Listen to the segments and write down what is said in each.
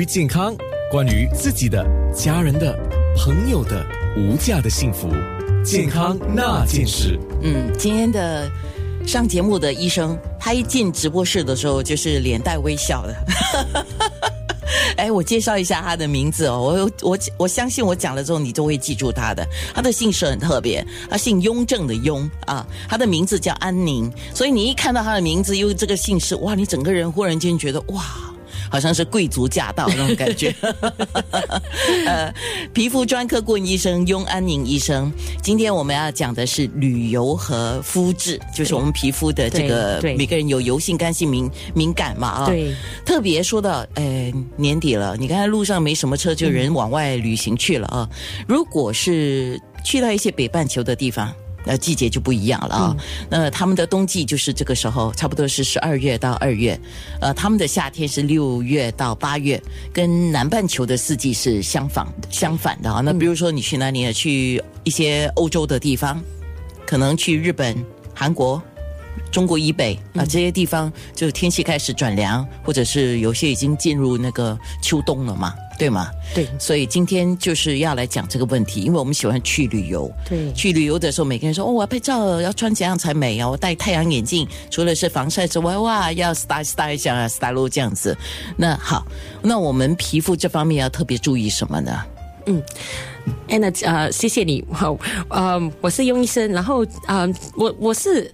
于健康，关于自己的、家人的、朋友的无价的幸福，健康那件事。嗯，今天的上节目的医生，他一进直播室的时候就是脸带微笑的。哎，我介绍一下他的名字哦，我我我相信我讲了之后，你都会记住他的。他的姓氏很特别，他姓雍正的雍啊，他的名字叫安宁，所以你一看到他的名字，又这个姓氏，哇，你整个人忽然间觉得哇。好像是贵族驾到那种感觉。呃，皮肤专科顾问医生雍安宁医生，今天我们要讲的是旅游和肤质，就是我们皮肤的这个每个人有油性、干性、敏敏感嘛啊。对。特别说到，呃，年底了，你看路上没什么车，就人往外旅行去了啊。如果是去到一些北半球的地方。那季节就不一样了啊！那他们的冬季就是这个时候，差不多是十二月到二月，呃，他们的夏天是六月到八月，跟南半球的四季是相反相反的啊。那比如说你去哪里？去一些欧洲的地方，可能去日本、韩国、中国以北啊这些地方，就是天气开始转凉，或者是有些已经进入那个秋冬了嘛。对吗？对，所以今天就是要来讲这个问题，因为我们喜欢去旅游。对，去旅游的时候，每个人说：“哦，我要拍照，要穿怎样才美啊？我戴太阳眼镜，除了是防晒之外，哇，要 style style 一下，style 这样子。”那好，那我们皮肤这方面要特别注意什么呢？嗯，Anna，呃，谢谢你。好，呃，我是雍医生，然后呃，我我是。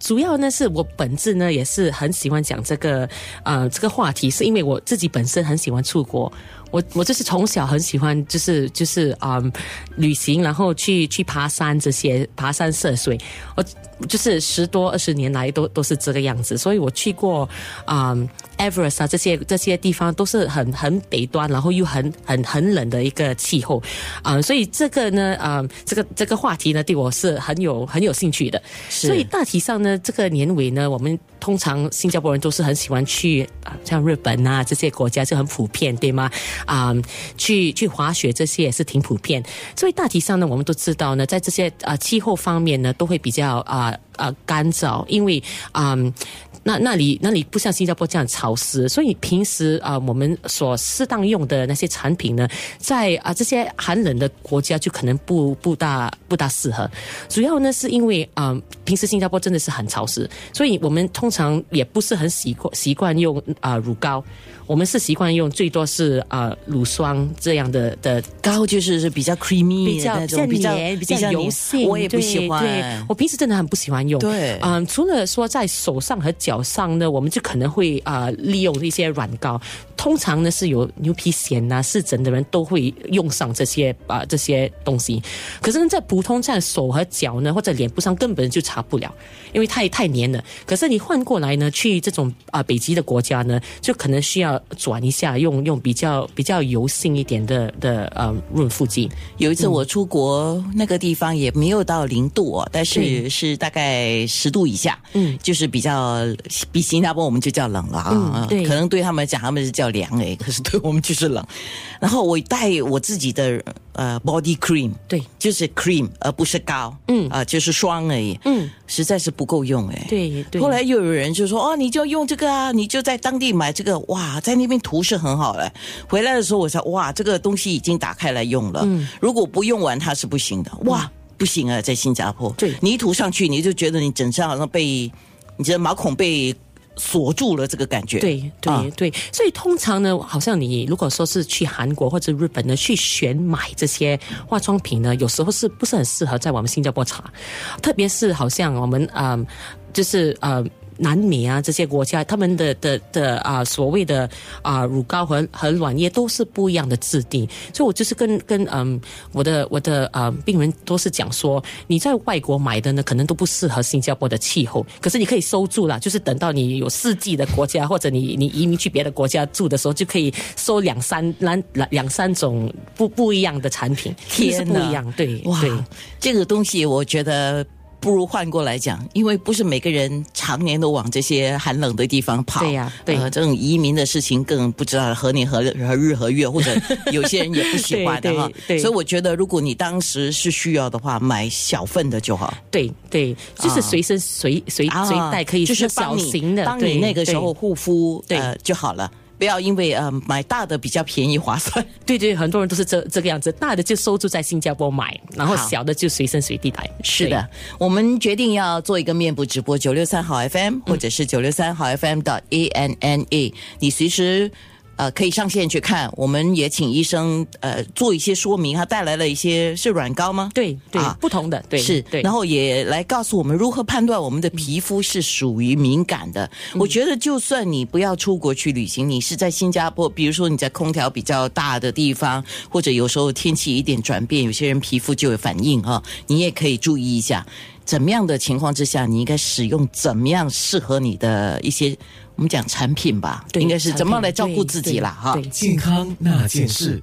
主要呢，是我本质呢也是很喜欢讲这个，呃，这个话题，是因为我自己本身很喜欢出国，我我就是从小很喜欢，就是就是啊，旅行，然后去去爬山这些，爬山涉水，我。就是十多二十年来都都是这个样子，所以我去过啊，Everest 啊这些这些地方都是很很北端，然后又很很很冷的一个气候啊，所以这个呢啊，这个这个话题呢对我是很有很有兴趣的。所以大体上呢，这个年尾呢，我们通常新加坡人都是很喜欢去啊，像日本啊这些国家就很普遍，对吗？啊，去去滑雪这些也是挺普遍。所以大体上呢，我们都知道呢，在这些啊气候方面呢，都会比较啊。啊，干燥，因为啊，那那里那里不像新加坡这样潮湿，所以平时啊，我们所适当用的那些产品呢，在啊这些寒冷的国家就可能不不大不大适合。主要呢是因为啊，平时新加坡真的是很潮湿，所以我们通常也不是很习惯习惯用啊乳膏。我们是习惯用最多是啊乳霜这样的的膏，就是是比较 creamy，比较比较比较油性，我也不喜欢。对，我平时真的很不喜欢用。对，嗯，除了说在手上和脚上呢，我们就可能会啊利用一些软膏。通常呢是有牛皮癣呐、湿疹的人都会用上这些啊这些东西。可是呢，在普通在手和脚呢或者脸部上根本就擦不了，因为太太黏了。可是你换过来呢，去这种啊北极的国家呢，就可能需要转一下，用用比较比较油性一点的的呃润肤剂。有一次我出国，那个地方也没有到零度哦，但是是大概十度以下，嗯，就是比较比新加坡我们就叫冷了啊，对，可能对他们讲他们是叫。凉哎，可是对我们就是冷。然后我带我自己的呃 body cream，对，就是 cream 而不是膏，嗯啊，就是霜而已，嗯，实在是不够用哎。对对。后来又有人就说哦，你就用这个啊，你就在当地买这个，哇，在那边涂是很好的。回来的时候我说哇，这个东西已经打开来用了，嗯，如果不用完它是不行的，哇，不行啊，在新加坡，对，你一涂上去你就觉得你整身好像被，你觉得毛孔被。锁住了这个感觉，对对对，所以通常呢，好像你如果说是去韩国或者日本呢，去选买这些化妆品呢，有时候是不是很适合在我们新加坡查，特别是好像我们嗯，就是呃。南美啊，这些国家他们的的的啊，所谓的啊乳膏和和卵液都是不一样的质地，所以我就是跟跟嗯我的我的啊病人都是讲说，你在外国买的呢，可能都不适合新加坡的气候，可是你可以收住啦，就是等到你有四季的国家，或者你你移民去别的国家住的时候，就可以收两三两两三种不不一样的产品，天不一样，对哇，这个东西我觉得。不如换过来讲，因为不是每个人常年都往这些寒冷的地方跑。对呀，对，这种移民的事情更不知道何年何何日何月，或者有些人也不喜欢 的哈。对，所以我觉得，如果你当时是需要的话，买小份的就好。对对，就是随身随随随带可以，就是小型的，帮你那个时候护肤，对就好了。不要因为呃买大的比较便宜划算。对对，很多人都是这这个样子，大的就收住在新加坡买，然后小的就随身随地带。是的，我们决定要做一个面部直播，九六三好 FM 或者是九六三好 FM 的 A N N A，你随时。呃，可以上线去看，我们也请医生呃做一些说明，他带来了一些是软膏吗？对对，啊不同的对是，对，然后也来告诉我们如何判断我们的皮肤是属于敏感的。嗯我觉得，就算你不要出国去旅行，你是在新加坡，比如说你在空调比较大的地方，或者有时候天气一点转变，有些人皮肤就有反应哈，你也可以注意一下，怎么样的情况之下，你应该使用怎么样适合你的一些我们讲产品吧，对应该是怎么产品来照顾自己啦哈。健康那件事。